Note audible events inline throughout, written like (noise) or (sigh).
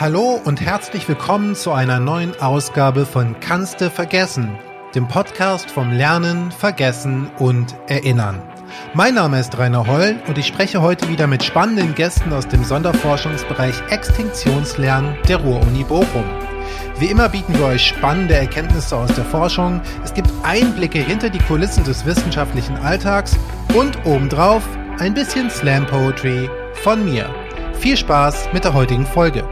Hallo und herzlich willkommen zu einer neuen Ausgabe von Kannste vergessen, dem Podcast vom Lernen, Vergessen und Erinnern. Mein Name ist Rainer Holl und ich spreche heute wieder mit spannenden Gästen aus dem Sonderforschungsbereich Extinktionslernen der Ruhr-Uni Bochum. Wie immer bieten wir euch spannende Erkenntnisse aus der Forschung, es gibt Einblicke hinter die Kulissen des wissenschaftlichen Alltags und obendrauf ein bisschen Slam Poetry von mir. Viel Spaß mit der heutigen Folge.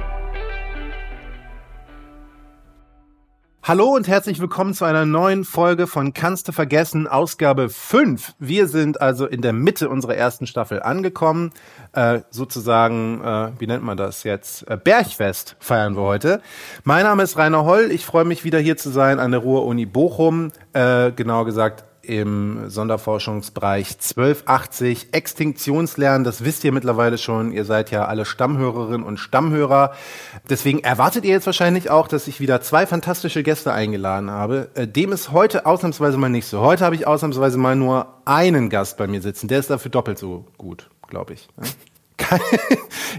Hallo und herzlich willkommen zu einer neuen Folge von Kannst du vergessen, Ausgabe 5. Wir sind also in der Mitte unserer ersten Staffel angekommen. Äh, sozusagen, äh, wie nennt man das jetzt? Äh, Bergfest feiern wir heute. Mein Name ist Rainer Holl. Ich freue mich wieder hier zu sein an der Ruhr-Uni Bochum. Äh, genauer gesagt im Sonderforschungsbereich 1280 Extinktionslernen. Das wisst ihr mittlerweile schon. Ihr seid ja alle Stammhörerinnen und Stammhörer. Deswegen erwartet ihr jetzt wahrscheinlich auch, dass ich wieder zwei fantastische Gäste eingeladen habe. Äh, dem ist heute ausnahmsweise mal nicht so. Heute habe ich ausnahmsweise mal nur einen Gast bei mir sitzen. Der ist dafür doppelt so gut, glaube ich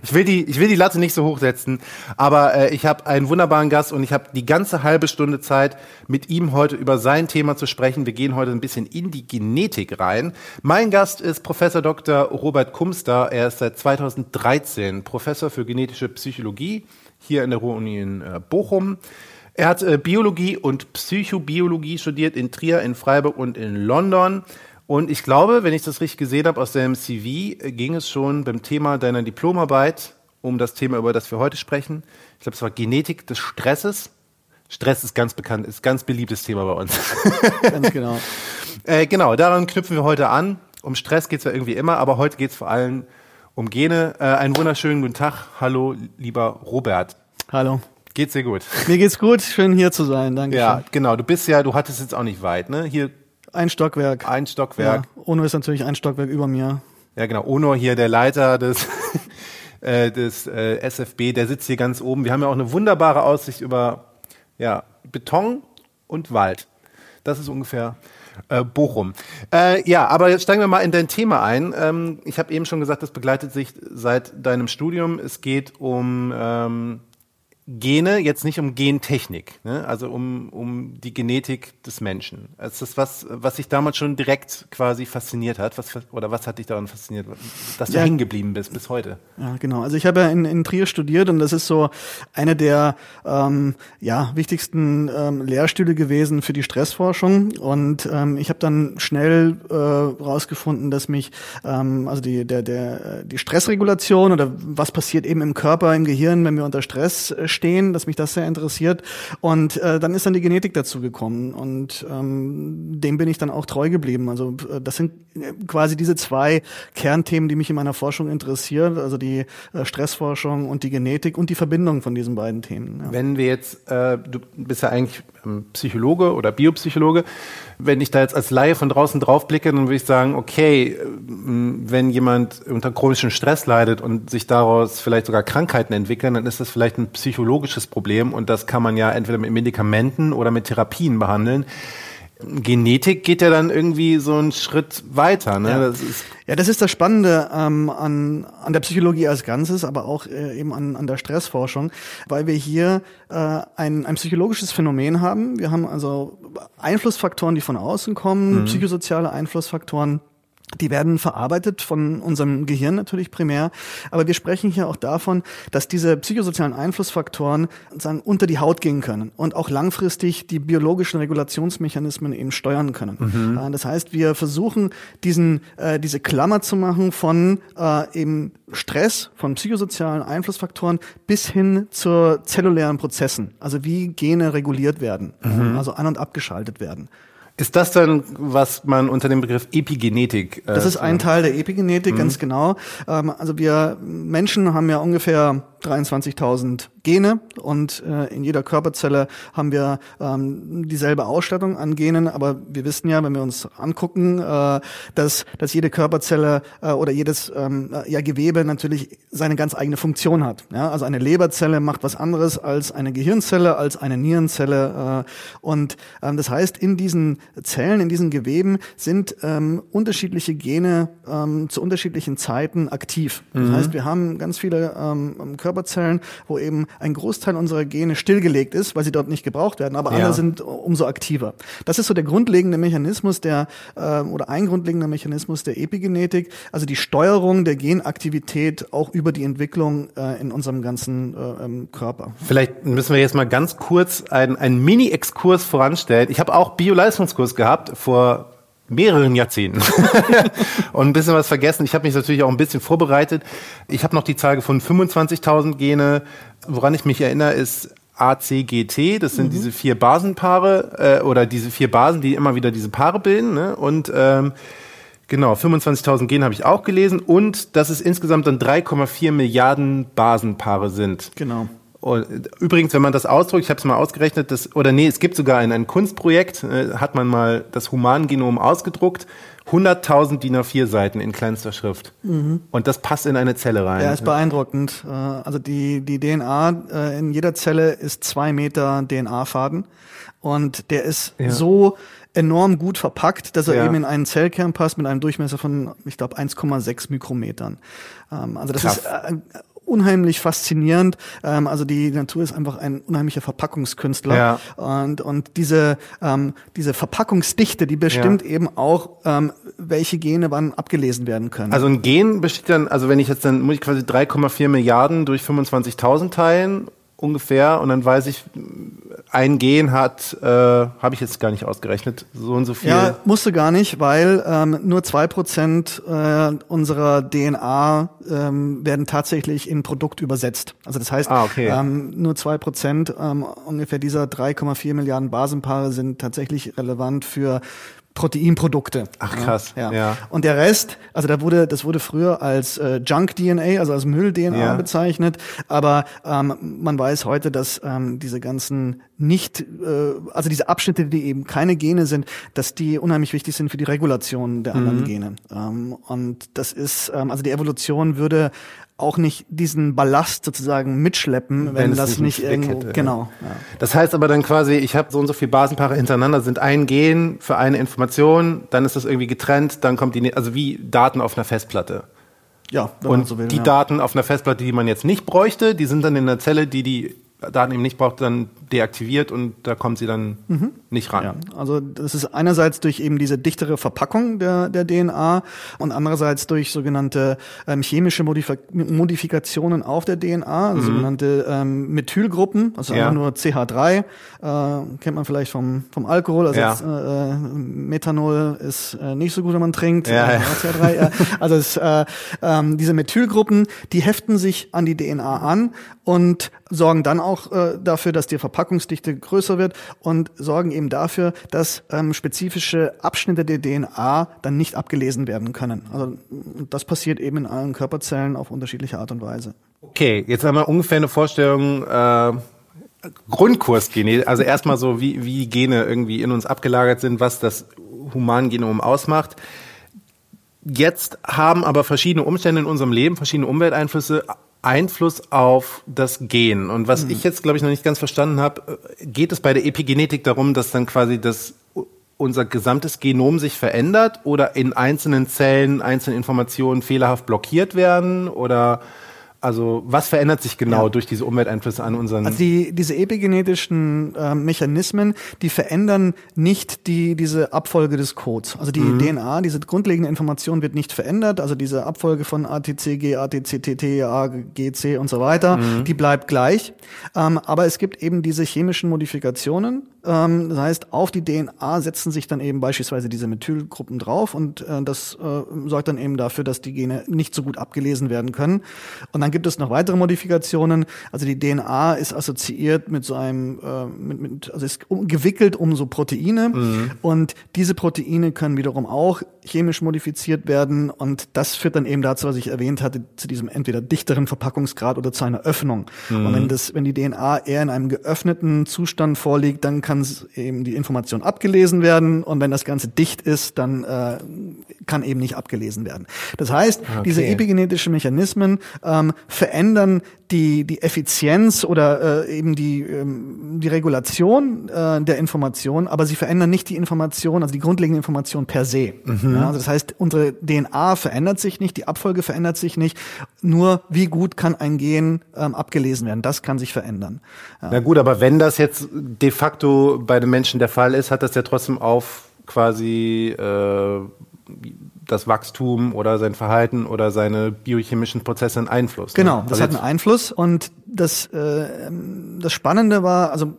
ich will die, ich will die Latte nicht so hochsetzen, aber äh, ich habe einen wunderbaren Gast und ich habe die ganze halbe Stunde Zeit, mit ihm heute über sein Thema zu sprechen. Wir gehen heute ein bisschen in die Genetik rein. Mein Gast ist Professor Dr. Robert Kumster. Er ist seit 2013 Professor für genetische Psychologie hier in der Ruhr-Uni in äh, Bochum. Er hat äh, Biologie und Psychobiologie studiert in Trier, in Freiburg und in London. Und ich glaube, wenn ich das richtig gesehen habe aus deinem CV, ging es schon beim Thema deiner Diplomarbeit um das Thema, über das wir heute sprechen. Ich glaube, es war Genetik des Stresses. Stress ist ganz bekannt, ist ganz beliebtes Thema bei uns. (laughs) Ganz genau. (laughs) äh, genau, daran knüpfen wir heute an. Um Stress geht es ja irgendwie immer, aber heute geht es vor allem um Gene. Äh, einen wunderschönen guten Tag. Hallo, lieber Robert. Hallo. Geht's dir gut? Mir geht's gut, schön hier zu sein, danke. Ja, genau. Du bist ja, du hattest jetzt auch nicht weit, ne? Hier ein Stockwerk. Ein Stockwerk. Ja, Ono ist natürlich ein Stockwerk über mir. Ja, genau. Ono hier, der Leiter des, (laughs) äh, des äh, SFB, der sitzt hier ganz oben. Wir haben ja auch eine wunderbare Aussicht über ja, Beton und Wald. Das ist ungefähr äh, Bochum. Äh, ja, aber jetzt steigen wir mal in dein Thema ein. Ähm, ich habe eben schon gesagt, das begleitet sich seit deinem Studium. Es geht um ähm, Gene, jetzt nicht um Gentechnik, ne? also um, um die Genetik des Menschen. Das ist was, was sich damals schon direkt quasi fasziniert hat. Was, oder was hat dich daran fasziniert, dass du ja. hängen geblieben bist bis heute? Ja, genau. Also ich habe ja in, in Trier studiert und das ist so eine der ähm, ja, wichtigsten ähm, Lehrstühle gewesen für die Stressforschung. Und ähm, ich habe dann schnell äh, rausgefunden, dass mich ähm, also die, der, der, die Stressregulation oder was passiert eben im Körper, im Gehirn, wenn wir unter Stress äh, stehen, dass mich das sehr interessiert. Und äh, dann ist dann die Genetik dazu gekommen und ähm, dem bin ich dann auch treu geblieben. Also äh, das sind äh, quasi diese zwei Kernthemen, die mich in meiner Forschung interessieren, also die äh, Stressforschung und die Genetik und die Verbindung von diesen beiden Themen. Ja. Wenn wir jetzt, äh, du bist ja eigentlich ähm, Psychologe oder Biopsychologe, wenn ich da jetzt als Laie von draußen drauf blicke, dann würde ich sagen, okay, ähm, wenn jemand unter chronischem Stress leidet und sich daraus vielleicht sogar Krankheiten entwickeln, dann ist das vielleicht ein psychologisches Problem und das kann man ja entweder mit Medikamenten oder mit Therapien behandeln. Genetik geht ja dann irgendwie so einen Schritt weiter. Ne? Ja. Das ist ja, das ist das Spannende ähm, an, an der Psychologie als Ganzes, aber auch äh, eben an, an der Stressforschung, weil wir hier äh, ein, ein psychologisches Phänomen haben. Wir haben also Einflussfaktoren, die von außen kommen, mhm. psychosoziale Einflussfaktoren, die werden verarbeitet von unserem Gehirn natürlich primär, aber wir sprechen hier auch davon, dass diese psychosozialen Einflussfaktoren sagen, unter die Haut gehen können und auch langfristig die biologischen Regulationsmechanismen eben steuern können. Mhm. Äh, das heißt, wir versuchen diesen äh, diese Klammer zu machen von äh, eben Stress, von psychosozialen Einflussfaktoren bis hin zu zellulären Prozessen, also wie Gene reguliert werden, mhm. also an und abgeschaltet werden. Ist das dann, was man unter dem Begriff Epigenetik? Äh, das ist ein Teil der Epigenetik, mhm. ganz genau. Ähm, also wir Menschen haben ja ungefähr 23.000 Gene und äh, in jeder Körperzelle haben wir ähm, dieselbe Ausstattung an Genen, aber wir wissen ja, wenn wir uns angucken, äh, dass, dass jede Körperzelle äh, oder jedes ähm, ja, Gewebe natürlich seine ganz eigene Funktion hat. Ja? Also eine Leberzelle macht was anderes als eine Gehirnzelle, als eine Nierenzelle. Äh, und ähm, das heißt, in diesen Zellen, in diesen Geweben sind ähm, unterschiedliche Gene ähm, zu unterschiedlichen Zeiten aktiv. Das mhm. heißt, wir haben ganz viele ähm, Körper Körperzellen, wo eben ein Großteil unserer Gene stillgelegt ist, weil sie dort nicht gebraucht werden, aber Ja. alle sind umso aktiver. Das ist so der grundlegende Mechanismus der äh, oder ein grundlegender Mechanismus der Epigenetik, also die Steuerung der Genaktivität auch über die Entwicklung äh, in unserem ganzen äh, ähm, Körper. Vielleicht müssen wir jetzt mal ganz kurz einen, einen Mini-Exkurs voranstellen. Ich habe auch Bio-Leistungskurs gehabt vor mehreren Jahrzehnten (laughs) und ein bisschen was vergessen. Ich habe mich natürlich auch ein bisschen vorbereitet. Ich habe noch die Zahl gefunden, 25.000 Gene. Woran ich mich erinnere, ist ACGT, das sind diese vier Basenpaare äh, oder diese vier Basen, die immer wieder diese Paare bilden. Ne? Und ähm, genau, 25.000 Gene habe ich auch gelesen und dass es insgesamt dann 3,4 Milliarden Basenpaare sind. Genau. Und übrigens, wenn man das ausdrückt, ich habe es mal ausgerechnet, das, oder nee, es gibt sogar ein, ein Kunstprojekt, äh, hat man mal das Humangenom ausgedruckt, 100.000 DIN A4 Seiten in kleinster Schrift. Und das passt in eine Zelle rein. Ja, ist beeindruckend. Äh, Also die, die DNA äh, in jeder Zelle ist zwei Meter DNA-Faden und der ist Ja. so enorm gut verpackt, dass er Ja. eben in einen Zellkern passt mit einem Durchmesser von, ich glaube, 1,6 Mikrometern. Ähm, Also das Krass. ist äh, unheimlich faszinierend. Ähm, Also die Natur ist einfach ein unheimlicher Verpackungskünstler Ja. und und diese ähm, diese Verpackungsdichte, die bestimmt Ja. eben auch ähm, welche Gene wann abgelesen werden können. Also ein Gen besteht dann, also wenn ich jetzt dann, muss ich quasi 3,4 Milliarden durch 25.000 teilen, ungefähr, und dann weiß ich, ein Gen hat, äh, habe ich jetzt gar nicht ausgerechnet, so und so viel. Ja, musste gar nicht, weil ähm, nur zwei Prozent äh, unserer DNA ähm, werden tatsächlich in Produkt übersetzt. Also das heißt, Ah, okay. ähm, nur zwei Prozent ähm, ungefähr dieser 3,4 Milliarden Basenpaare sind tatsächlich relevant für Proteinprodukte. Ach, krass, Ja. ja. Und der Rest, also da wurde, das wurde früher als äh, Junk-DNA, also als Müll-DNA Ja. bezeichnet, aber ähm, man weiß heute, dass ähm, diese ganzen nicht, äh, also diese Abschnitte, die eben keine Gene sind, dass die unheimlich wichtig sind für die Regulation der anderen Mhm. Gene. Ähm, und das ist, ähm, also die Evolution würde auch nicht diesen Ballast sozusagen mitschleppen, wenn, es das nicht irgendwo, hätte, genau. Ja. Das heißt aber dann quasi, ich habe so und so viele Basenpaare hintereinander, sind ein Gen für eine Information, dann ist das irgendwie getrennt, dann kommt die, also wie Daten auf einer Festplatte. Ja, wenn man Und so will. die ja. Daten auf einer Festplatte, die man jetzt nicht bräuchte, die sind dann in der Zelle, die die Daten eben nicht braucht, dann deaktiviert und da kommt sie dann nicht ran. Ja, also das ist einerseits durch eben diese dichtere Verpackung der, der DNA und andererseits durch sogenannte ähm, chemische Modif Modifikationen auf der DNA, also sogenannte ähm, Methylgruppen, also Mhm. Ja. einfach nur CH3, äh, kennt man vielleicht vom, vom Alkohol, also Ja. jetzt, äh, Methanol ist äh, nicht so gut, wenn man trinkt, Ja, äh, ja. CH3, ja. also es, äh, ähm, diese Methylgruppen, die heften sich an die DNA an und sorgen dann auch äh, dafür, dass die Verpackungsdichte größer wird und sorgen eben dafür, dass ähm, spezifische Abschnitte der DNA dann nicht abgelesen werden können. Also das passiert eben in allen Körperzellen auf unterschiedliche Art und Weise. Okay, jetzt haben wir ungefähr eine Vorstellung, äh, Grundkurs also erstmal so, wie, wie Gene irgendwie in uns abgelagert sind, was das Humangenom ausmacht. Jetzt haben aber verschiedene Umstände in unserem Leben, verschiedene Umwelteinflüsse Einfluss auf das Gen. Und was ich jetzt, glaube ich, noch nicht ganz verstanden habe, geht es bei der Epigenetik darum, dass dann quasi das unser gesamtes Genom sich verändert oder in einzelnen Zellen einzelne Informationen fehlerhaft blockiert werden oder also was verändert sich genau Ja. durch diese Umwelteinflüsse an unseren Also die, diese epigenetischen äh, Mechanismen, die verändern nicht die, diese Abfolge des Codes. Also die DNA, diese grundlegende Information wird nicht verändert. Also diese Abfolge von ATCG, ATCTT, AGC und so weiter, die bleibt gleich. Ähm, aber es gibt eben diese chemischen Modifikationen. Ähm, das heißt, auf die DNA setzen sich dann eben beispielsweise diese Methylgruppen drauf und äh, das äh, sorgt dann eben dafür, dass die Gene nicht so gut abgelesen werden können. Und dann gibt es noch weitere Modifikationen. Also die DNA ist assoziiert mit so einem, äh, mit, mit, also ist um, gewickelt um so Proteine. Und diese Proteine können wiederum auch chemisch modifiziert werden. Und das führt dann eben dazu, was ich erwähnt hatte, zu diesem entweder dichteren Verpackungsgrad oder zu einer Öffnung. Und wenn das, wenn die DNA eher in einem geöffneten Zustand vorliegt, dann kann eben die Information abgelesen werden. Und wenn das Ganze dicht ist, dann äh, kann eben nicht abgelesen werden. Das heißt, diese Okay. epigenetischen Mechanismen ähm, verändern die, die Effizienz oder äh, eben die, ähm, die Regulation äh, der Information, aber sie verändern nicht die Information, also die grundlegende Information per se. Mhm. Ja, also das heißt, unsere DNA verändert sich nicht, die Abfolge verändert sich nicht. Nur wie gut kann ein Gen ähm, abgelesen werden? Das kann sich verändern. Ja. Na gut, aber wenn das jetzt de facto bei den Menschen der Fall ist, hat das ja trotzdem auf quasi äh, das Wachstum oder sein Verhalten oder seine biochemischen Prozesse einen Einfluss. Ne? Genau, das also hat einen Einfluss und das, äh, das Spannende war, also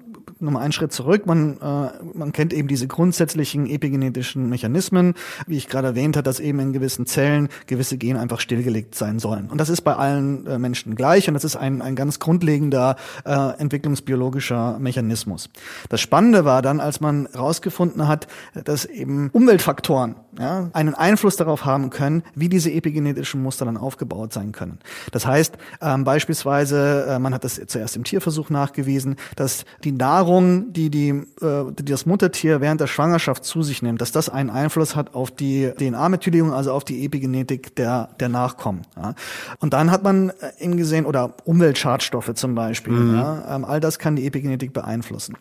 nochmal einen Schritt zurück. Man, äh, man kennt eben diese grundsätzlichen epigenetischen Mechanismen, wie ich gerade erwähnt habe, dass eben in gewissen Zellen gewisse Gene einfach stillgelegt sein sollen. Und das ist bei allen äh, Menschen gleich und das ist ein, ein ganz grundlegender äh, entwicklungsbiologischer Mechanismus. Das Spannende war dann, als man herausgefunden hat, dass eben Umweltfaktoren ja, einen Einfluss darauf haben können, wie diese epigenetischen Muster dann aufgebaut sein können. Das heißt, ähm, beispielsweise, äh, man hat das zuerst im Tierversuch nachgewiesen, dass die Nahrung die, die, äh, die das Muttertier während der Schwangerschaft zu sich nimmt, dass das einen Einfluss hat auf die DNA-Methylierung, also auf die Epigenetik der, der Nachkommen. Ja. Und dann hat man äh, eben gesehen, oder Umweltschadstoffe zum Beispiel, mhm. ja, ähm, all das kann die Epigenetik beeinflussen.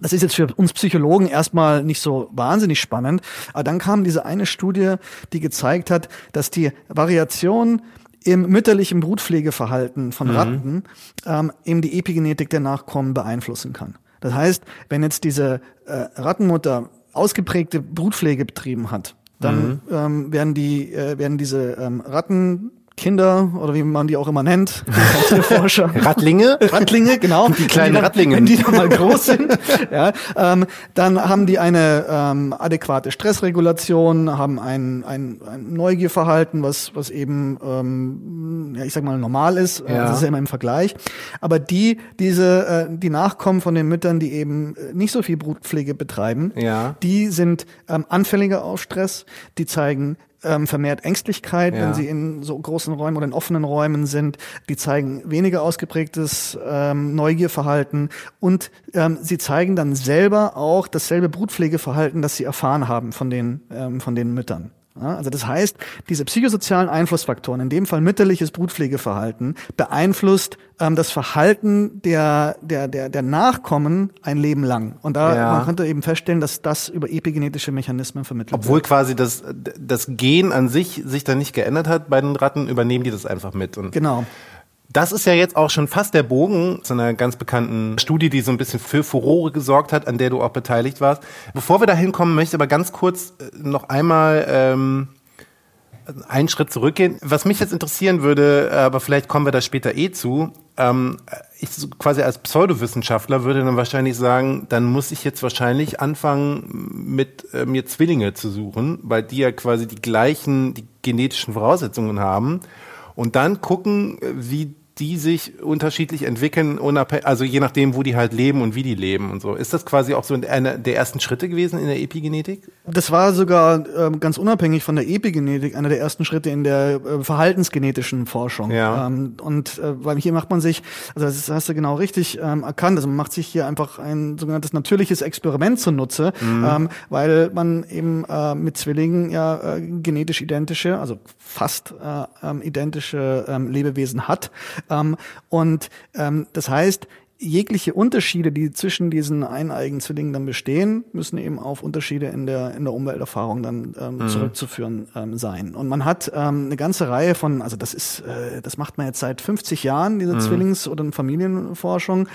Das ist jetzt für uns Psychologen erstmal nicht so wahnsinnig spannend, aber dann kam diese eine Studie, die gezeigt hat, dass die Variation im mütterlichen Brutpflegeverhalten von mhm. Ratten ähm, eben die Epigenetik der Nachkommen beeinflussen kann. Das heißt, wenn jetzt diese äh, Rattenmutter ausgeprägte Brutpflege betrieben hat, dann mhm. ähm, werden die äh, werden diese ähm, Ratten Kinder oder wie man die auch immer nennt, (laughs) Tierforscher. Rattlinge? Rattlinge, genau. Die kleinen Rattlinge. Wenn die dann mal groß sind, ja, ähm, dann haben die eine ähm, adäquate Stressregulation, haben ein, ein, ein Neugierverhalten, was, was eben, ähm, ja, ich sag mal, normal ist. Ja. Das ist ja immer im Vergleich. Aber die, diese, äh, die Nachkommen von den Müttern, die eben äh, nicht so viel Brutpflege betreiben, ja. die sind ähm, anfälliger auf Stress, die zeigen ähm, vermehrt Ängstlichkeit, ja. wenn sie in so großen Räumen oder in offenen Räumen sind. Die zeigen weniger ausgeprägtes ähm, Neugierverhalten und ähm, sie zeigen dann selber auch dasselbe Brutpflegeverhalten, das sie erfahren haben von den, ähm, von den Müttern. Ja, also das heißt, diese psychosozialen Einflussfaktoren, in dem Fall mütterliches Brutpflegeverhalten, beeinflusst ähm, das Verhalten der, der, der, der Nachkommen ein Leben lang. Und da ja. man konnte eben feststellen, dass das über epigenetische Mechanismen vermittelt Obwohl wird. quasi das, das Gen an sich sich da nicht geändert hat bei den Ratten, übernehmen die das einfach mit. Und genau. Das ist ja jetzt auch schon fast der Bogen zu einer ganz bekannten Studie, die so ein bisschen für Furore gesorgt hat, an der du auch beteiligt warst. Bevor wir da hinkommen, möchte ich aber ganz kurz äh, noch einmal ähm, einen Schritt zurückgehen. Was mich jetzt interessieren würde, aber vielleicht kommen wir da später eh zu, ähm, ich quasi als Pseudowissenschaftler würde dann wahrscheinlich sagen, dann muss ich jetzt wahrscheinlich anfangen, mit äh, mir Zwillinge zu suchen, weil die ja quasi die gleichen, die genetischen Voraussetzungen haben und dann gucken, wie die sich unterschiedlich entwickeln, also je nachdem, wo die halt leben und wie die leben und so. Ist das quasi auch so einer der ersten Schritte gewesen in der Epigenetik? Das war sogar äh, ganz unabhängig von der Epigenetik einer der ersten Schritte in der äh, verhaltensgenetischen Forschung. Ja. Ähm, und äh, weil hier macht man sich, also das hast du genau richtig ähm, erkannt, also man macht sich hier einfach ein sogenanntes natürliches Experiment zunutze, mhm. ähm, weil man eben äh, mit Zwillingen ja äh, genetisch identische, also fast äh, ähm, identische ähm, Lebewesen hat ähm, und ähm, das heißt, jegliche Unterschiede, die zwischen diesen eineigen Zwillingen dann bestehen, müssen eben auf Unterschiede in der, in der Umwelterfahrung dann ähm, mhm. zurückzuführen ähm, sein. Und man hat ähm, eine ganze Reihe von, also das ist, äh, das macht man jetzt seit 50 Jahren, diese mhm. Zwillings- oder Familienforschung.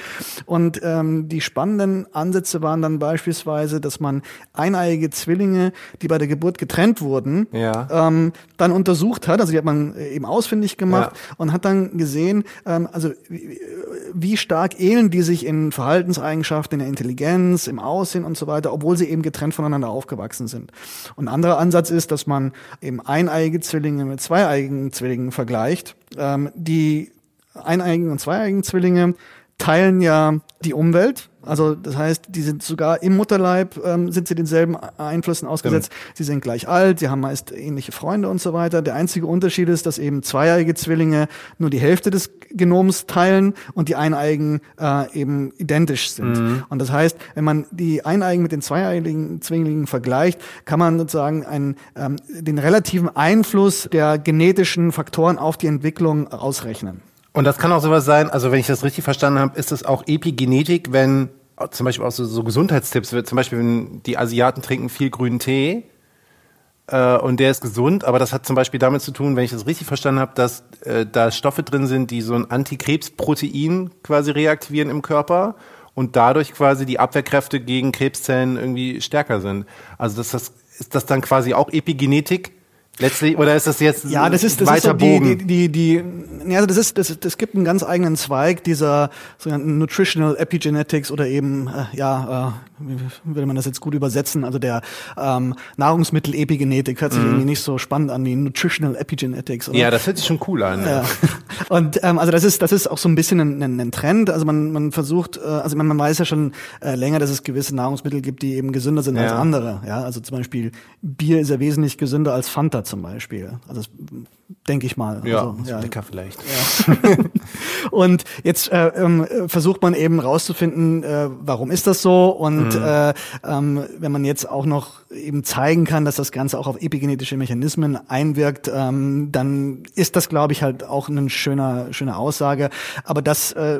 Und ähm, die spannenden Ansätze waren dann beispielsweise, dass man eineiige Zwillinge, die bei der Geburt getrennt wurden, ja. ähm, dann untersucht hat, also die hat man eben ausfindig gemacht ja. und hat dann gesehen, ähm, also wie, wie stark ähneln ähneln die sich in Verhaltenseigenschaften, in der Intelligenz, im Aussehen und so weiter, obwohl sie eben getrennt voneinander aufgewachsen sind. Und ein anderer Ansatz ist, dass man eben eineiige Zwillinge mit zweieigen Zwillingen vergleicht. Ähm, die eineigen und zweieigen Zwillinge teilen ja die Umwelt, also das heißt, die sind sogar im Mutterleib, ähm, sind sie denselben Einflüssen ausgesetzt. Stimmt. Sie sind gleich alt, sie haben meist ähnliche Freunde und so weiter. Der einzige Unterschied ist, dass eben zweijährige Zwillinge nur die Hälfte des Genoms teilen und die eineigen äh, eben identisch sind. Mhm. Und das heißt, wenn man die eineigen mit den zweijährigen Zwillingen vergleicht, kann man sozusagen einen, ähm, den relativen Einfluss der genetischen Faktoren auf die Entwicklung ausrechnen. Und das kann auch sowas sein, also wenn ich das richtig verstanden habe, ist es auch Epigenetik, wenn zum Beispiel auch so, so Gesundheitstipps zum Beispiel wenn die Asiaten trinken viel grünen Tee, äh, und der ist gesund, aber das hat zum Beispiel damit zu tun, wenn ich das richtig verstanden habe, dass äh, da Stoffe drin sind, die so ein Antikrebsprotein quasi reaktivieren im Körper und dadurch quasi die Abwehrkräfte gegen Krebszellen irgendwie stärker sind. Also das, das ist das dann quasi auch Epigenetik? Letztlich, oder ist das jetzt ja, das ist, das weiter ist so die, die, die, die, ja, also das ist, das, das gibt einen ganz eigenen Zweig dieser sogenannten Nutritional Epigenetics oder eben, äh, ja, wie würde man das jetzt gut übersetzen? Also der ähm, Nahrungsmittel-Epigenetik hört sich mhm. irgendwie nicht so spannend an wie Nutritional Epigenetics. Oder? Ja, das hört sich schon cool an. Ja. (laughs) Und ähm, also das ist, das ist auch so ein bisschen ein, ein, ein Trend. Also man, man versucht, äh, also man, man weiß ja schon äh, länger, dass es gewisse Nahrungsmittel gibt, die eben gesünder sind ja. als andere. Ja, also zum Beispiel Bier ist ja wesentlich gesünder als Fanta zum Beispiel. Also denke ich mal. Ja, also, ja. lecker vielleicht. Ja. (laughs) und jetzt äh, ähm, versucht man eben rauszufinden, äh, warum ist das so? Und mhm. äh, ähm, wenn man jetzt auch noch eben zeigen kann, dass das Ganze auch auf epigenetische Mechanismen einwirkt, ähm, dann ist das, glaube ich, halt auch eine schöner, schöne Aussage. Aber das, äh,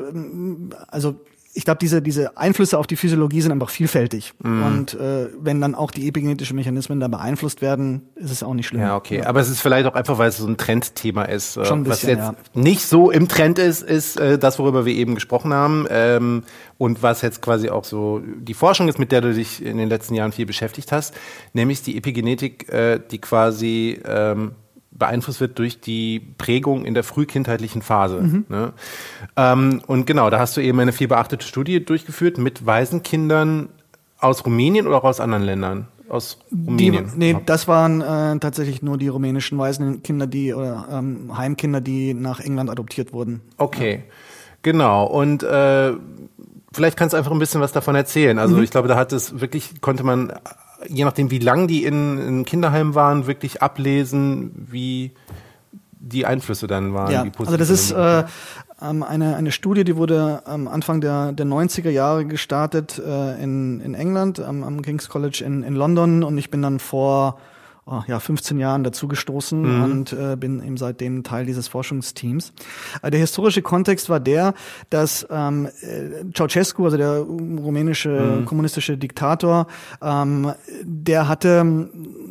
also ich glaube, diese, diese Einflüsse auf die Physiologie sind einfach vielfältig. Mm. Und äh, wenn dann auch die epigenetischen Mechanismen da beeinflusst werden, ist es auch nicht schlimm. Ja, okay. Ja. Aber es ist vielleicht auch einfach, weil es so ein Trendthema ist. Äh, Schon ein bisschen, was jetzt ja. nicht so im Trend ist, ist äh, das, worüber wir eben gesprochen haben. Ähm, und was jetzt quasi auch so die Forschung ist, mit der du dich in den letzten Jahren viel beschäftigt hast, nämlich die Epigenetik, äh, die quasi ähm, beeinflusst wird durch die Prägung in der frühkindheitlichen Phase. Mhm. Ne? Ähm, und genau, da hast du eben eine viel beachtete Studie durchgeführt mit Waisenkindern aus Rumänien oder auch aus anderen Ländern? Aus Rumänien? Die, nee, das waren äh, tatsächlich nur die rumänischen Waisenkinder, die oder ähm, Heimkinder, die nach England adoptiert wurden. Okay, ja. genau. Und äh, vielleicht kannst du einfach ein bisschen was davon erzählen. Also mhm. ich glaube, da hat es wirklich, konnte man je nachdem, wie lang die in, in Kinderheim waren, wirklich ablesen, wie die Einflüsse dann waren. Ja, also das ist äh, ähm, eine, eine Studie, die wurde am Anfang der, der 90er Jahre gestartet äh, in, in England, am, am King's College in, in London und ich bin dann vor oh, ja, 15 Jahren dazugestoßen mhm. und äh, bin eben seitdem Teil dieses Forschungsteams. Äh, der historische Kontext war der, dass ähm, äh, Ceausescu, also der rumänische mhm. kommunistische Diktator, ähm, der hatte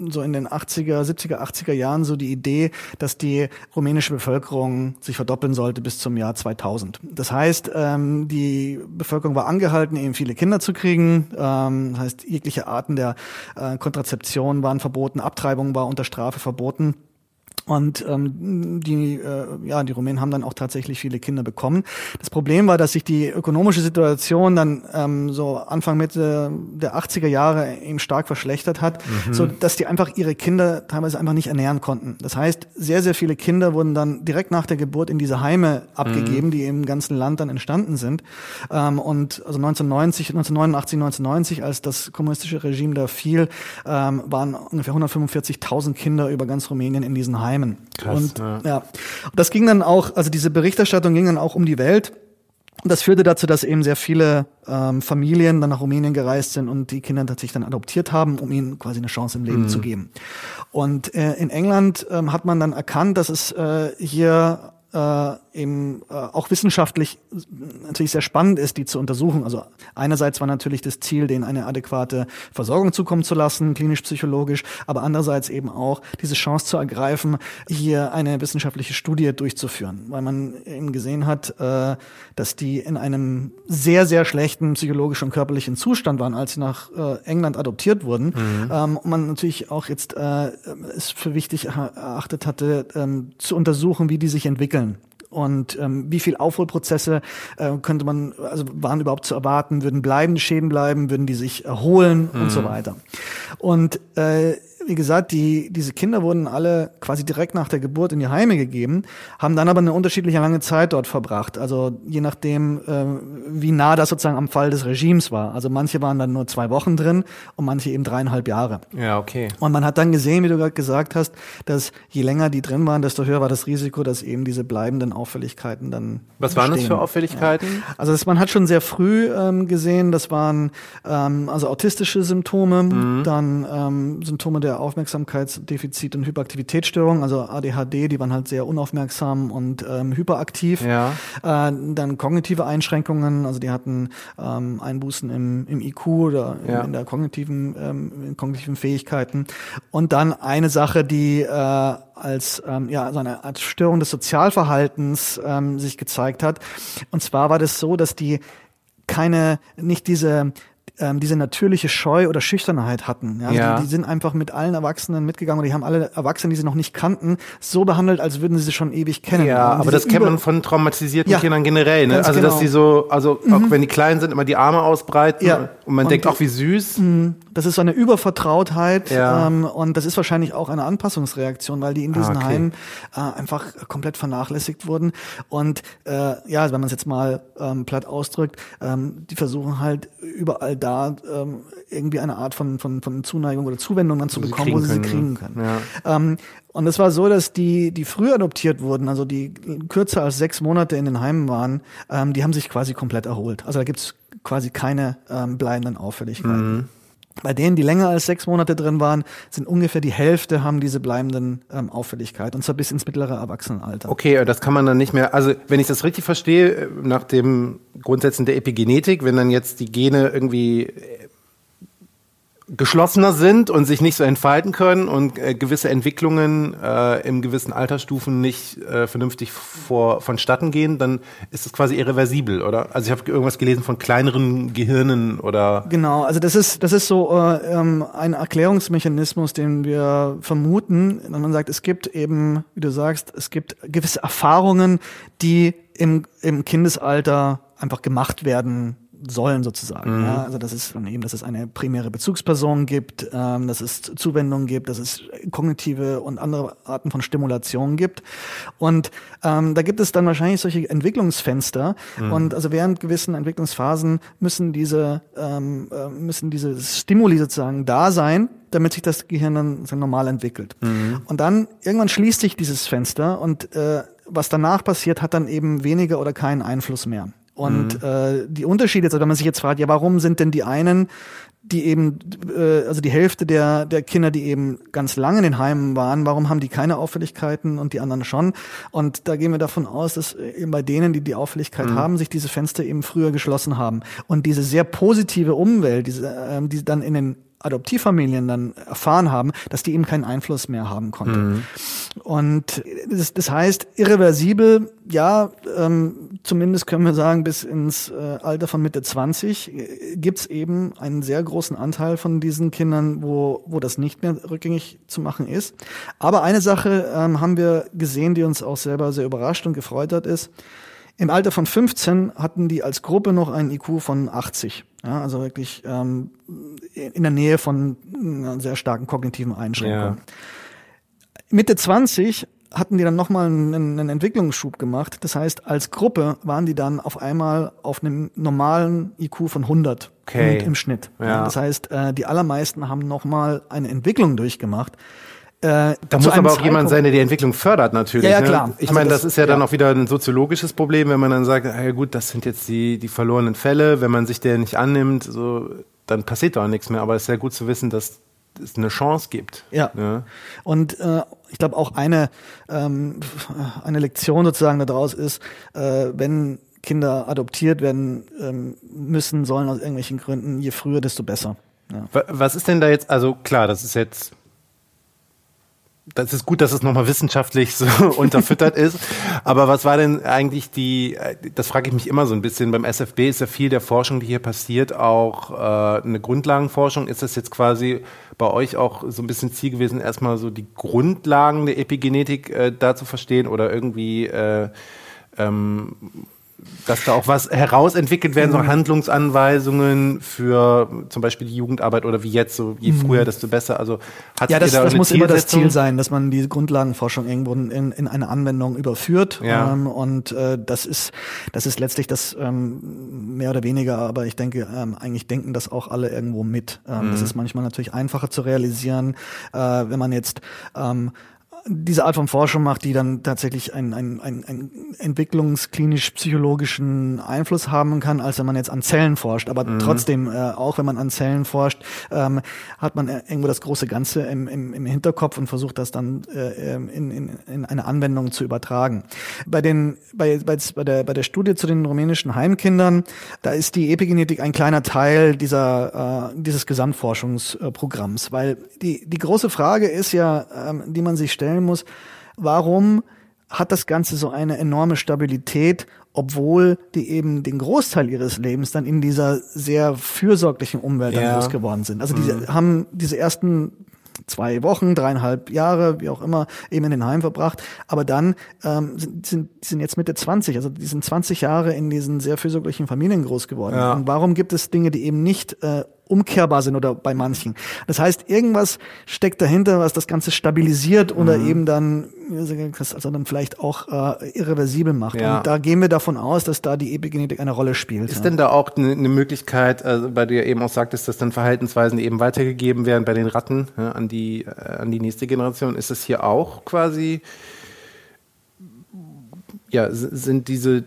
so in den 80er, 70er, 80er Jahren so die Idee, dass die rumänische Bevölkerung sich verdoppeln sollte bis zum Jahr 2000. Das heißt, ähm, die Bevölkerung war angehalten, eben viele Kinder zu kriegen. Ähm, das heißt, jegliche Arten der äh, Kontrazeption waren verboten, Abtreibung war unter Strafe verboten. Und ähm, die, äh, ja, die Rumänen haben dann auch tatsächlich viele Kinder bekommen. Das Problem war, dass sich die ökonomische Situation dann ähm, so Anfang Mitte der 80er Jahre eben stark verschlechtert hat, mhm. so dass die einfach ihre Kinder teilweise einfach nicht ernähren konnten. Das heißt, sehr, sehr viele Kinder wurden dann direkt nach der Geburt in diese Heime abgegeben, mhm. die im ganzen Land dann entstanden sind. Ähm, und also 1990, 1989, 1990, als das kommunistische Regime da fiel, ähm, waren ungefähr 145.000 Kinder über ganz Rumänien in diesen Heimen Heimen. Krass, und ja. ja, das ging dann auch, also diese Berichterstattung ging dann auch um die Welt. Und das führte dazu, dass eben sehr viele ähm, Familien dann nach Rumänien gereist sind und die Kinder tatsächlich dann adoptiert haben, um ihnen quasi eine Chance im Leben mhm. zu geben. Und äh, in England ähm, hat man dann erkannt, dass es äh, hier äh, eben äh, auch wissenschaftlich natürlich sehr spannend ist, die zu untersuchen. Also einerseits war natürlich das Ziel, denen eine adäquate Versorgung zukommen zu lassen, klinisch-psychologisch, aber andererseits eben auch diese Chance zu ergreifen, hier eine wissenschaftliche Studie durchzuführen, weil man eben gesehen hat, äh, dass die in einem sehr, sehr schlechten psychologischen und körperlichen Zustand waren, als sie nach äh, England adoptiert wurden. Mhm. Ähm, und man natürlich auch jetzt äh, es für wichtig erachtet hatte, ähm, zu untersuchen, wie die sich entwickeln entwickeln und ähm, wie viel Aufholprozesse äh, könnte man, also waren überhaupt zu erwarten, würden bleibende Schäden bleiben, würden die sich erholen mhm. und so mhm. weiter. Und äh, wie gesagt, die, diese Kinder wurden alle quasi direkt nach der Geburt in die Heime gegeben, haben dann aber eine unterschiedliche lange Zeit dort verbracht. Also je nachdem, äh, wie nah das sozusagen am Fall des Regimes war. Also manche waren dann nur zwei Wochen drin und manche eben dreieinhalb Jahre. Ja, okay. Und man hat dann gesehen, wie du gerade gesagt hast, dass je länger die drin waren, desto höher war das Risiko, dass eben diese bleibenden Auffälligkeiten dann. Was waren das für Auffälligkeiten? Ja. Also das, man hat schon sehr früh ähm, gesehen, das waren ähm, also autistische Symptome, mhm. dann ähm, Symptome der Aufmerksamkeitsdefizit und Hyperaktivitätsstörung, also ADHD, die waren halt sehr unaufmerksam und ähm, hyperaktiv. Ja. Äh, dann kognitive Einschränkungen, also die hatten ähm, Einbußen im, im IQ oder Ja. in der kognitiven, ähm, in kognitiven Fähigkeiten. Und dann eine Sache, die äh, als ähm, ja so eine Art Störung des Sozialverhaltens ähm, sich gezeigt hat. Und zwar war das so, dass die keine, nicht diese ähm, diese natürliche Scheu oder Schüchternheit hatten. Ja? Ja. Die, die sind einfach mit allen Erwachsenen mitgegangen und die haben alle Erwachsenen, die sie noch nicht kannten, so behandelt, als würden sie sie schon ewig kennen. Ja, aber das kennt man von traumatisierten Ja, Kindern generell, ne? Also dass genau. die so, also auch wenn die klein sind, immer die Arme ausbreiten Ja. und man Und denkt auch wie süß. Das ist so eine Übervertrautheit Ja. ähm, und das ist wahrscheinlich auch eine Anpassungsreaktion, weil die in diesen Ah, okay. Heimen äh, einfach komplett vernachlässigt wurden. Und äh, ja, wenn man es jetzt mal ähm, platt ausdrückt, ähm, die versuchen halt überall da ähm, irgendwie eine Art von, von, von Zuneigung oder Zuwendung dann zu Wo sie bekommen, wo sie kriegen sie können, kriegen ne? können. Ähm, und es war so, dass die, die früh adoptiert wurden, also die kürzer als sechs Monate in den Heimen waren, ähm, die haben sich quasi komplett erholt. Also da gibt's quasi keine ähm, bleibenden Auffälligkeiten. Mhm. Bei denen, die länger als sechs Monate drin waren, sind ungefähr die Hälfte haben diese bleibenden ähm, Auffälligkeiten und zwar bis ins mittlere Erwachsenenalter. Okay, das kann man dann nicht mehr, also wenn ich das richtig verstehe, äh, nach dem Grundsätzen der Epigenetik, wenn dann jetzt die Gene irgendwie äh, geschlossener sind und sich nicht so entfalten können und äh, gewisse Entwicklungen äh, in gewissen Altersstufen nicht äh, vernünftig vor, vonstatten gehen, dann ist es quasi irreversibel, oder? Also ich habe irgendwas gelesen von kleineren Gehirnen oder Genau, also das ist das ist so äh, ähm, ein Erklärungsmechanismus, den wir vermuten, wenn man sagt, es gibt eben, wie du sagst, es gibt gewisse Erfahrungen, die im im Kindesalter einfach gemacht werden sollen sozusagen. Ja, also das ist eben, dass es eine primäre Bezugsperson gibt, ähm, dass es Zuwendung gibt, dass es kognitive und andere Arten von Stimulation gibt. Und ähm, da gibt es dann wahrscheinlich solche Entwicklungsfenster. Und also während gewissen Entwicklungsphasen müssen diese ähm, äh, müssen diese Stimuli sozusagen da sein, damit sich das Gehirn dann sozusagen normal entwickelt. Und dann irgendwann schließt sich dieses Fenster und äh, was danach passiert, hat dann eben weniger oder keinen Einfluss mehr. Und äh, die Unterschiede, also wenn man sich jetzt fragt, ja, warum sind denn die einen, die eben, äh, also die Hälfte der, der Kinder, die eben ganz lange in den Heimen waren, warum haben die keine Auffälligkeiten und die anderen schon? Und da gehen wir davon aus, dass eben bei denen, die die Auffälligkeit haben, sich diese Fenster eben früher geschlossen haben. Und diese sehr positive Umwelt, diese, ähm, die dann in den Adoptivfamilien dann erfahren haben, dass die eben keinen Einfluss mehr haben konnte. Und das, das heißt, irreversibel, ja, ähm, zumindest können wir sagen, bis ins äh, Alter von Mitte 20 äh, gibt's eben einen sehr großen Anteil von diesen Kindern, wo, wo das nicht mehr rückgängig zu machen ist. Aber eine Sache ähm, haben wir gesehen, die uns auch selber sehr überrascht und gefreut hat, ist, im Alter von 15 hatten die als Gruppe noch einen IQ von 80. Ja, also wirklich ähm, in der Nähe von einer sehr starken kognitiven Einschränkung. Ja. Mitte 20 hatten die dann nochmal einen, einen Entwicklungsschub gemacht. Das heißt, als Gruppe waren die dann auf einmal auf einem normalen IQ von 100 Okay. im, im Schnitt. Ja. Das heißt, äh, die allermeisten haben nochmal eine Entwicklung durchgemacht. Äh, Da muss aber auch jemand sein, der die Entwicklung fördert, natürlich. Ja, ja, ne? klar. Ich Also meine, das, das- ist ja dann ja. auch wieder ein soziologisches Problem, wenn man dann sagt, ja gut, das sind jetzt die, die verlorenen Fälle, wenn man sich der nicht annimmt, so, dann passiert doch nichts mehr. Aber es ist ja gut zu wissen, dass es eine Chance gibt. Ja. Ne? Und äh, ich glaube auch eine, ähm, eine Lektion sozusagen daraus ist, äh, wenn Kinder adoptiert werden ähm, müssen, sollen aus irgendwelchen Gründen, je früher, desto besser. Ja. Wa- Was ist denn da jetzt, also klar, das ist jetzt, das ist gut, dass es nochmal wissenschaftlich so (laughs) unterfüttert ist, aber was war denn eigentlich die, äh, das frage ich mich immer so ein bisschen, beim SFB ist ja viel der Forschung, die hier passiert, auch äh, eine Grundlagenforschung. Ist das jetzt quasi bei euch auch so ein bisschen Ziel gewesen, erstmal so die Grundlagen der Epigenetik äh, da zu verstehen oder irgendwie äh, ähm, dass da auch was herausentwickelt werden, so Handlungsanweisungen für zum Beispiel die Jugendarbeit oder wie jetzt, so je früher, desto besser. Also hat Ja, das, da das muss immer das? Ziel sein, dass man die Grundlagenforschung irgendwo in, in eine Anwendung überführt. Ja. Ähm, und äh, das ist das ist letztlich das ähm, mehr oder weniger, aber ich denke, ähm, eigentlich denken das auch alle irgendwo mit. Ähm, Mhm. Das ist manchmal natürlich einfacher zu realisieren, äh, wenn man jetzt ähm, diese Art von Forschung macht, die dann tatsächlich einen, einen, einen, einen entwicklungsklinisch-psychologischen Einfluss haben kann, als wenn man jetzt an Zellen forscht. Aber mhm. trotzdem, äh, auch wenn man an Zellen forscht, ähm, hat man irgendwo das große Ganze im, im, im Hinterkopf und versucht das dann äh, ähm, in, in, in eine Anwendung zu übertragen. Bei, den, bei, bei, bei, der, bei der Studie zu den rumänischen Heimkindern, da ist die Epigenetik ein kleiner Teil dieser, äh, dieses Gesamtforschungsprogramms, weil die, die große Frage ist ja, ähm, die man sich stellen muss, warum hat das Ganze so eine enorme Stabilität, obwohl die eben den Großteil ihres Lebens dann in dieser sehr fürsorglichen Umwelt ja. groß geworden sind. Also die mhm. haben diese ersten zwei Wochen, dreieinhalb Jahre, wie auch immer, eben in den Heim verbracht. Aber dann ähm, sind, sind, sind jetzt Mitte 20, also die sind 20 Jahre in diesen sehr fürsorglichen Familien groß geworden. Ja. Und warum gibt es Dinge, die eben nicht äh, umkehrbar sind oder bei manchen. Das heißt, irgendwas steckt dahinter, was das Ganze stabilisiert oder mhm. eben dann, also dann vielleicht auch äh, irreversibel macht. Ja. Und da gehen wir davon aus, dass da die Epigenetik eine Rolle spielt. Ist ja. denn da auch eine ne Möglichkeit, also weil du ja eben auch sagtest, dass dann Verhaltensweisen eben weitergegeben werden bei den Ratten ja, an die äh, an die nächste Generation? Ist das hier auch quasi ja, sind diese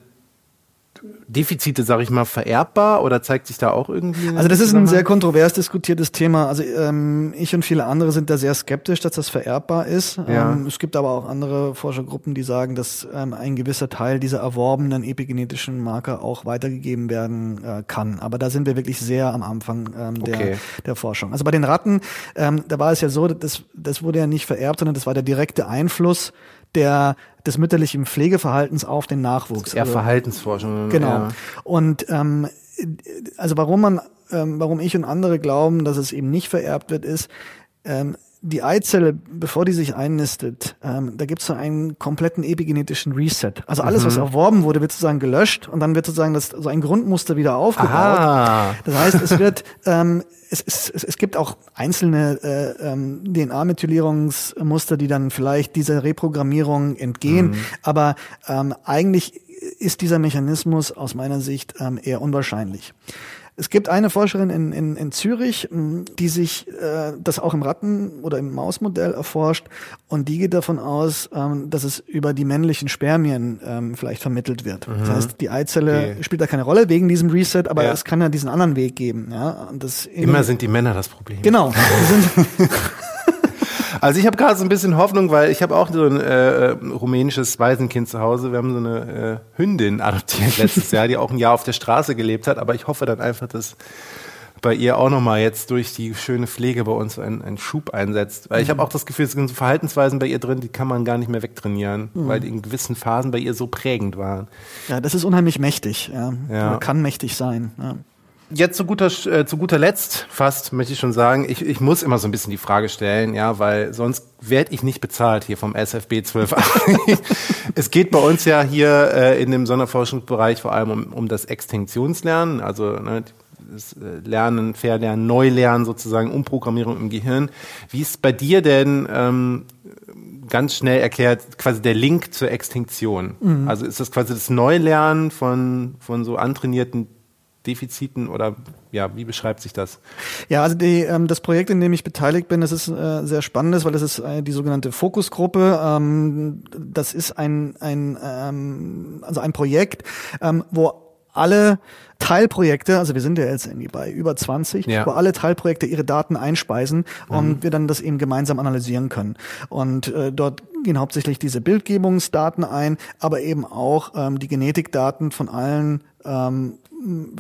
Defizite, sage ich mal, vererbbar oder zeigt sich da auch irgendwie? Also das ist ein sehr kontrovers diskutiertes Thema. Also ähm, ich und viele andere sind da sehr skeptisch, dass das vererbbar ist. Ja. Ähm, es gibt aber auch andere Forschergruppen, die sagen, dass ähm, ein gewisser Teil dieser erworbenen epigenetischen Marker auch weitergegeben werden äh, kann. Aber da sind wir wirklich sehr am Anfang ähm, der, okay. der Forschung. Also bei den Ratten, ähm, da war es ja so, das, das wurde ja nicht vererbt, sondern das war der direkte Einfluss der des mütterlichen Pflegeverhaltens auf den Nachwuchs. Eher also, Verhaltensforschung. Genau. Ja. Und ähm, also warum man, ähm, warum ich und andere glauben, dass es eben nicht vererbt wird, ist, ähm, die Eizelle, bevor die sich einnistet, ähm, da gibt es so einen kompletten epigenetischen Reset. Also alles, mhm. was erworben wurde, wird sozusagen gelöscht und dann wird sozusagen das, so ein Grundmuster wieder aufgebaut. Aha. Das heißt, es wird, ähm, es, es, es, es gibt auch einzelne äh, ähm, DNA-Methylierungsmuster, die dann vielleicht dieser Reprogrammierung entgehen, mhm. aber ähm, eigentlich ist dieser Mechanismus aus meiner Sicht ähm, eher unwahrscheinlich. Es gibt eine Forscherin in, in, in Zürich, die sich äh, das auch im Ratten- oder im Mausmodell erforscht und die geht davon aus, ähm, dass es über die männlichen Spermien ähm, vielleicht vermittelt wird. Mhm. Das heißt, die Eizelle okay. spielt da keine Rolle wegen diesem Reset, aber ja. es kann ja diesen anderen Weg geben. Ja? Und das Immer sind die Männer das Problem. Genau. (laughs) (laughs) Also ich habe gerade so ein bisschen Hoffnung, weil ich habe auch so ein äh, rumänisches Waisenkind zu Hause. Wir haben so eine äh, Hündin adoptiert letztes Jahr, die auch ein Jahr auf der Straße gelebt hat. Aber ich hoffe dann einfach, dass bei ihr auch nochmal jetzt durch die schöne Pflege bei uns ein, ein Schub einsetzt. Weil ich habe mhm. auch das Gefühl, es sind so Verhaltensweisen bei ihr drin, die kann man gar nicht mehr wegtrainieren, mhm. weil die in gewissen Phasen bei ihr so prägend waren. Ja, das ist unheimlich mächtig. Ja. ja. Kann mächtig sein. Ja jetzt zu guter, äh, zu guter Letzt fast möchte ich schon sagen, ich, ich muss immer so ein bisschen die Frage stellen, ja, weil sonst werde ich nicht bezahlt hier vom SFB 12. (laughs) es geht bei uns ja hier äh, in dem Sonderforschungsbereich vor allem um, um das Extinktionslernen, also ne, das äh, Lernen, Verlernen, Neulernen sozusagen, Umprogrammierung im Gehirn. Wie ist bei dir denn ähm, ganz schnell erklärt quasi der Link zur Extinktion? Mhm. Also ist das quasi das Neulernen von, von so antrainierten Defiziten oder ja, wie beschreibt sich das? Ja, also die, ähm, das Projekt, in dem ich beteiligt bin, das ist äh, sehr spannendes, weil das ist äh, die sogenannte Fokusgruppe. Ähm, das ist ein, ein ähm, also ein Projekt, ähm, wo alle Teilprojekte, also wir sind ja jetzt irgendwie bei über 20, ja. wo alle Teilprojekte ihre Daten einspeisen und mhm. wir dann das eben gemeinsam analysieren können. Und äh, dort gehen hauptsächlich diese Bildgebungsdaten ein, aber eben auch ähm, die Genetikdaten von allen ähm,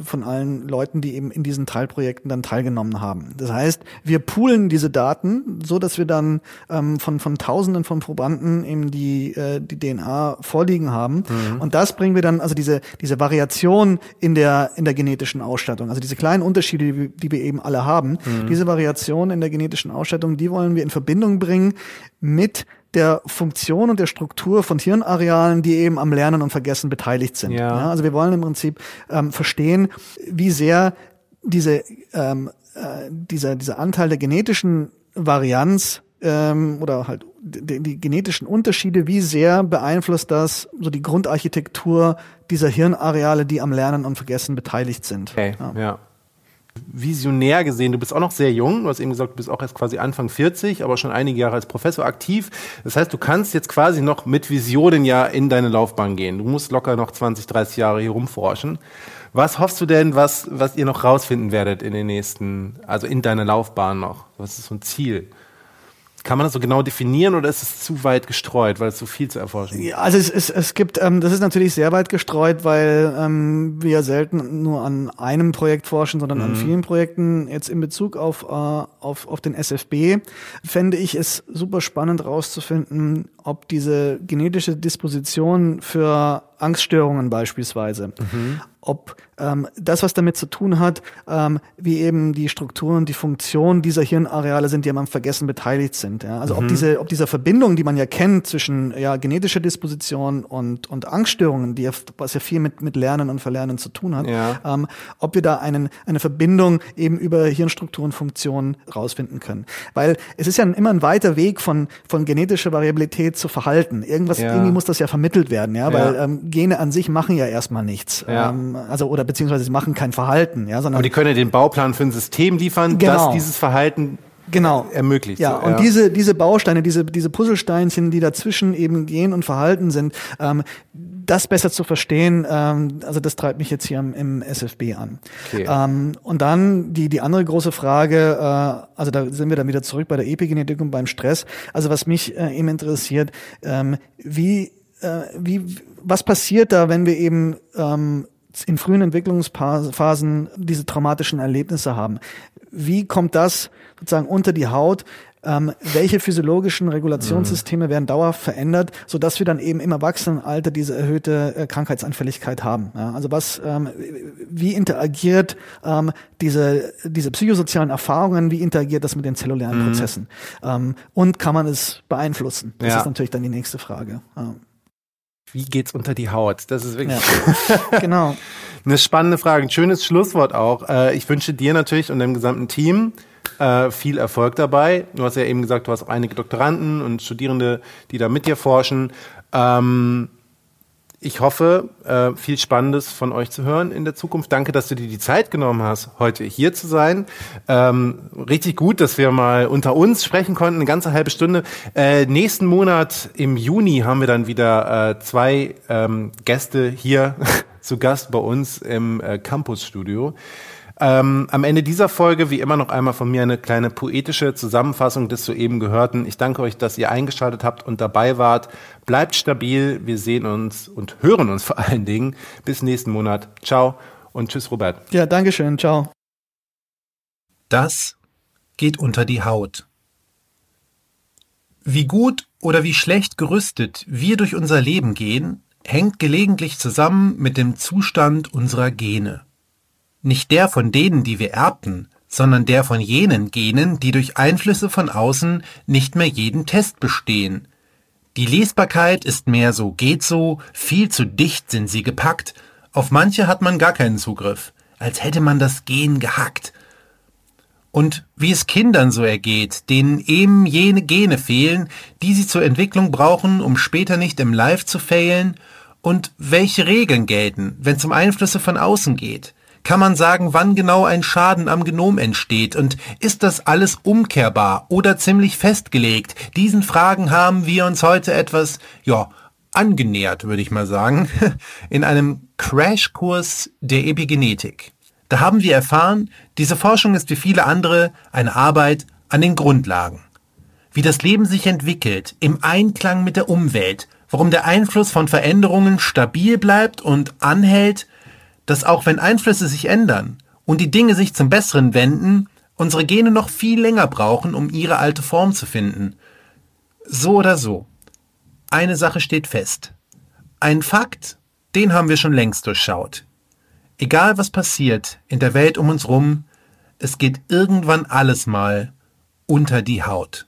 von allen Leuten, die eben in diesen Teilprojekten dann teilgenommen haben. Das heißt, wir poolen diese Daten, so dass wir dann ähm, von von Tausenden von Probanden eben die äh, die DNA vorliegen haben. Mhm. Und das bringen wir dann also diese diese Variation in der in der genetischen Ausstattung, also diese kleinen Unterschiede, die, wir eben alle haben, mhm. diese Variation in der genetischen Ausstattung, die wollen wir in Verbindung bringen mit der Funktion und der Struktur von Hirnarealen, die eben am Lernen und Vergessen beteiligt sind. Ja. ja also wir wollen im Prinzip ähm, verstehen, wie sehr diese, ähm, äh, dieser, dieser Anteil der genetischen Varianz ähm, oder halt die, die genetischen Unterschiede, wie sehr beeinflusst das so die Grundarchitektur dieser Hirnareale, die am Lernen und Vergessen beteiligt sind. Okay, ja. ja. Visionär gesehen, du bist auch noch sehr jung, du hast eben gesagt, du bist auch erst quasi Anfang 40, aber schon einige Jahre als Professor aktiv. Das heißt, du kannst jetzt quasi noch mit Visionen ja in deine Laufbahn gehen. Du musst locker noch 20, 30 Jahre hier rumforschen. Was hoffst du denn, was, was ihr noch rausfinden werdet in den nächsten, also in deiner Laufbahn noch? Was ist so ein Ziel? Kann man das so genau definieren oder ist es zu weit gestreut, weil es so viel zu erforschen gibt? Ja, also es, es, es gibt, ähm, das ist natürlich sehr weit gestreut, weil ähm, wir selten nur an einem Projekt forschen, sondern mhm. an vielen Projekten. Jetzt in Bezug auf, äh, auf, auf den SFB fände ich es super spannend rauszufinden, ob diese genetische Disposition für Angststörungen beispielsweise, mhm. ob ähm, das, was damit zu tun hat, ähm, wie eben die Strukturen, die Funktionen dieser Hirnareale sind, die am Vergessen beteiligt sind. Ja? Also mhm. ob diese, ob diese Verbindung, die man ja kennt zwischen ja, genetischer Disposition und, und Angststörungen, die ja, was ja viel mit, mit Lernen und Verlernen zu tun hat, ja. ähm, ob wir da einen, eine Verbindung eben über Hirnstrukturen, Funktionen rausfinden können. Weil es ist ja immer ein weiter Weg von, von genetischer Variabilität zu Verhalten. Irgendwas, ja. irgendwie muss das ja vermittelt werden, ja, weil ähm, Gene an sich machen ja erstmal nichts. Ja. Ähm, also oder beziehungsweise sie machen kein Verhalten, ja, sondern. Aber die können ja den Bauplan für ein System liefern, genau. das dieses Verhalten genau. ermöglicht. Ja, so, und ja. diese, diese Bausteine, diese, diese Puzzlesteinchen, die dazwischen eben gehen und verhalten sind, ähm, das besser zu verstehen, ähm, also das treibt mich jetzt hier im, im SFB an. Okay. Ähm, und dann die, die andere große Frage, äh, also da sind wir dann wieder zurück bei der Epigenetik und beim Stress. Also was mich äh, eben interessiert, ähm, wie, äh, wie, was passiert da, wenn wir eben ähm, in frühen Entwicklungsphasen diese traumatischen Erlebnisse haben? Wie kommt das sozusagen unter die Haut? ähm, welche physiologischen Regulationssysteme mhm. werden dauerhaft verändert, so dass wir dann eben im Erwachsenenalter diese erhöhte äh, Krankheitsanfälligkeit haben. Ja, also was, ähm, wie interagiert ähm, diese diese psychosozialen Erfahrungen, wie interagiert das mit den zellulären mhm. Prozessen? Ähm, und kann man es beeinflussen? Das ja. ist natürlich dann die nächste Frage. Ja. Wie geht's unter die Haut? Das ist wirklich ja. (laughs) genau. eine spannende Frage. Ein schönes Schlusswort auch. Äh, ich wünsche dir natürlich und dem gesamten Team äh, viel Erfolg dabei. Du hast ja eben gesagt, du hast auch einige Doktoranden und Studierende, die da mit dir forschen. Ähm, ich hoffe, äh, viel Spannendes von euch zu hören in der Zukunft. Danke, dass du dir die Zeit genommen hast, heute hier zu sein. Ähm, richtig gut, dass wir mal unter uns sprechen konnten, eine ganze halbe Stunde. Äh, nächsten Monat im Juni haben wir dann wieder äh, zwei ähm, Gäste hier (laughs) zu Gast bei uns im äh, Campusstudio. Ähm, am Ende dieser Folge, wie immer, noch einmal von mir eine kleine poetische Zusammenfassung des soeben Gehörten. Ich danke euch, dass ihr eingeschaltet habt und dabei wart. Bleibt stabil. Wir sehen uns und hören uns vor allen Dingen. Bis nächsten Monat. Ciao und tschüss, Robert. Ja, Dankeschön. Ciao. Das geht unter die Haut. Wie gut oder wie schlecht gerüstet wir durch unser Leben gehen, hängt gelegentlich zusammen mit dem Zustand unserer Gene. Nicht der von denen, die wir erbten, sondern der von jenen Genen, die durch Einflüsse von außen nicht mehr jeden Test bestehen. Die Lesbarkeit ist mehr so geht so, viel zu dicht sind sie gepackt, auf manche hat man gar keinen Zugriff, als hätte man das Gen gehackt. Und wie es Kindern so ergeht, denen eben jene Gene fehlen, die sie zur Entwicklung brauchen, um später nicht im Live zu failen, und welche Regeln gelten, wenn es um Einflüsse von außen geht. Kann man sagen, wann genau ein Schaden am Genom entsteht? Und ist das alles umkehrbar oder ziemlich festgelegt? Diesen Fragen haben wir uns heute etwas, ja, angenähert, würde ich mal sagen, (laughs) in einem Crashkurs der Epigenetik. Da haben wir erfahren, diese Forschung ist wie viele andere eine Arbeit an den Grundlagen. Wie das Leben sich entwickelt, im Einklang mit der Umwelt, warum der Einfluss von Veränderungen stabil bleibt und anhält dass auch wenn Einflüsse sich ändern und die Dinge sich zum Besseren wenden, unsere Gene noch viel länger brauchen, um ihre alte Form zu finden. So oder so. Eine Sache steht fest. Ein Fakt, den haben wir schon längst durchschaut. Egal was passiert in der Welt um uns rum, es geht irgendwann alles mal unter die Haut.